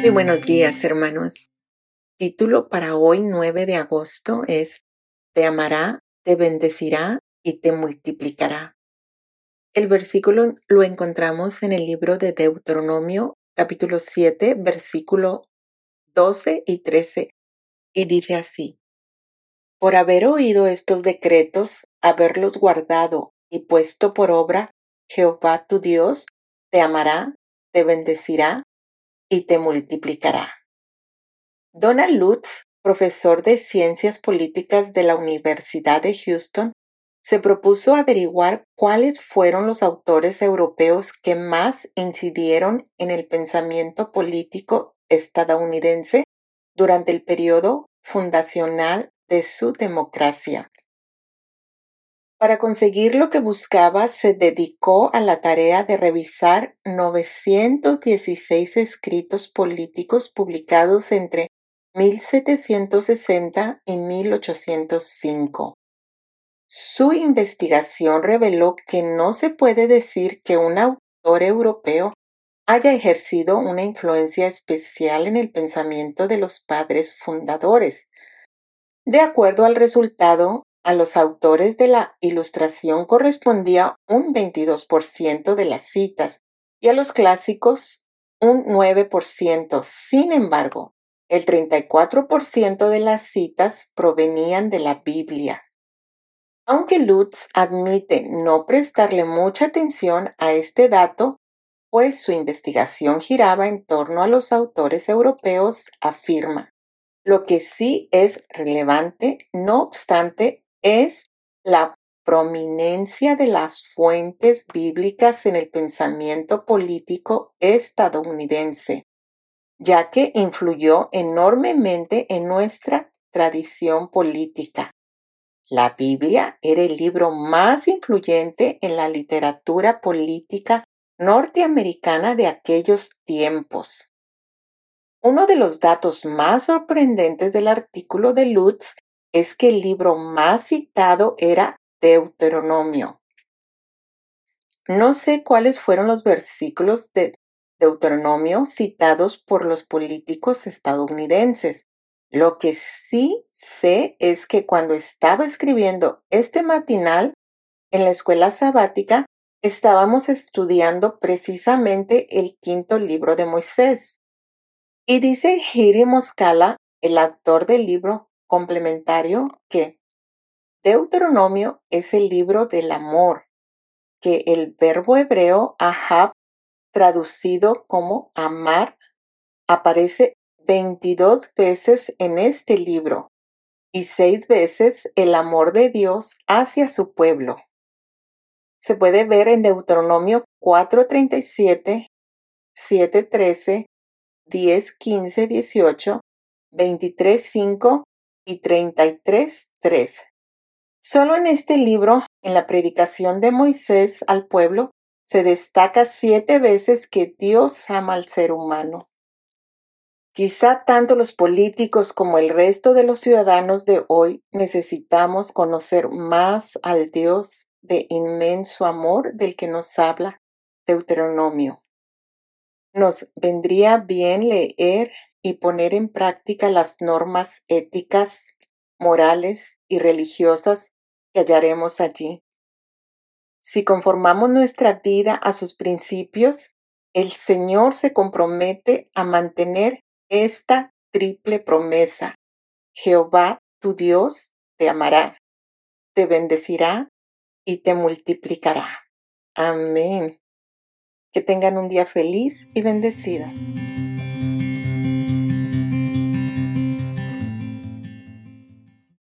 Muy buenos días, hermanos. Título para hoy, 9 de agosto, es Te amará, te bendecirá y te multiplicará. El versículo lo encontramos en el libro de Deuteronomio, capítulo 7, versículo 12 y 13, y dice así, Por haber oído estos decretos, haberlos guardado y puesto por obra, Jehová tu Dios te amará, te bendecirá y te multiplicará. Donald Lutz, profesor de Ciencias Políticas de la Universidad de Houston, se propuso averiguar cuáles fueron los autores europeos que más incidieron en el pensamiento político estadounidense durante el periodo fundacional de su democracia. Para conseguir lo que buscaba, se dedicó a la tarea de revisar 916 escritos políticos publicados entre 1760 y 1805. Su investigación reveló que no se puede decir que un autor europeo haya ejercido una influencia especial en el pensamiento de los padres fundadores. De acuerdo al resultado, a los autores de la Ilustración correspondía un 22% de las citas y a los clásicos un 9%. Sin embargo, el 34% de las citas provenían de la Biblia. Aunque Lutz admite no prestarle mucha atención a este dato, pues su investigación giraba en torno a los autores europeos, afirma. Lo que sí es relevante, no obstante, es la prominencia de las fuentes bíblicas en el pensamiento político estadounidense, ya que influyó enormemente en nuestra tradición política. La Biblia era el libro más influyente en la literatura política norteamericana de aquellos tiempos. Uno de los datos más sorprendentes del artículo de Lutz es que el libro más citado era Deuteronomio. No sé cuáles fueron los versículos de Deuteronomio citados por los políticos estadounidenses. Lo que sí sé es que cuando estaba escribiendo este matinal en la escuela sabática, estábamos estudiando precisamente el quinto libro de Moisés. Y dice Hiri Moscala, el autor del libro, complementario que Deuteronomio es el libro del amor, que el verbo hebreo ahab, traducido como amar, aparece 22 veces en este libro y seis veces el amor de Dios hacia su pueblo. Se puede ver en Deuteronomio 4:37, 7:13, 10:15, 18, 23:5 y 33.3. Solo en este libro, en la predicación de Moisés al pueblo, se destaca siete veces que Dios ama al ser humano. Quizá tanto los políticos como el resto de los ciudadanos de hoy necesitamos conocer más al Dios de inmenso amor del que nos habla Deuteronomio. Nos vendría bien leer y poner en práctica las normas éticas, morales y religiosas que hallaremos allí. Si conformamos nuestra vida a sus principios, el Señor se compromete a mantener esta triple promesa. Jehová, tu Dios, te amará, te bendecirá y te multiplicará. Amén. Que tengan un día feliz y bendecido.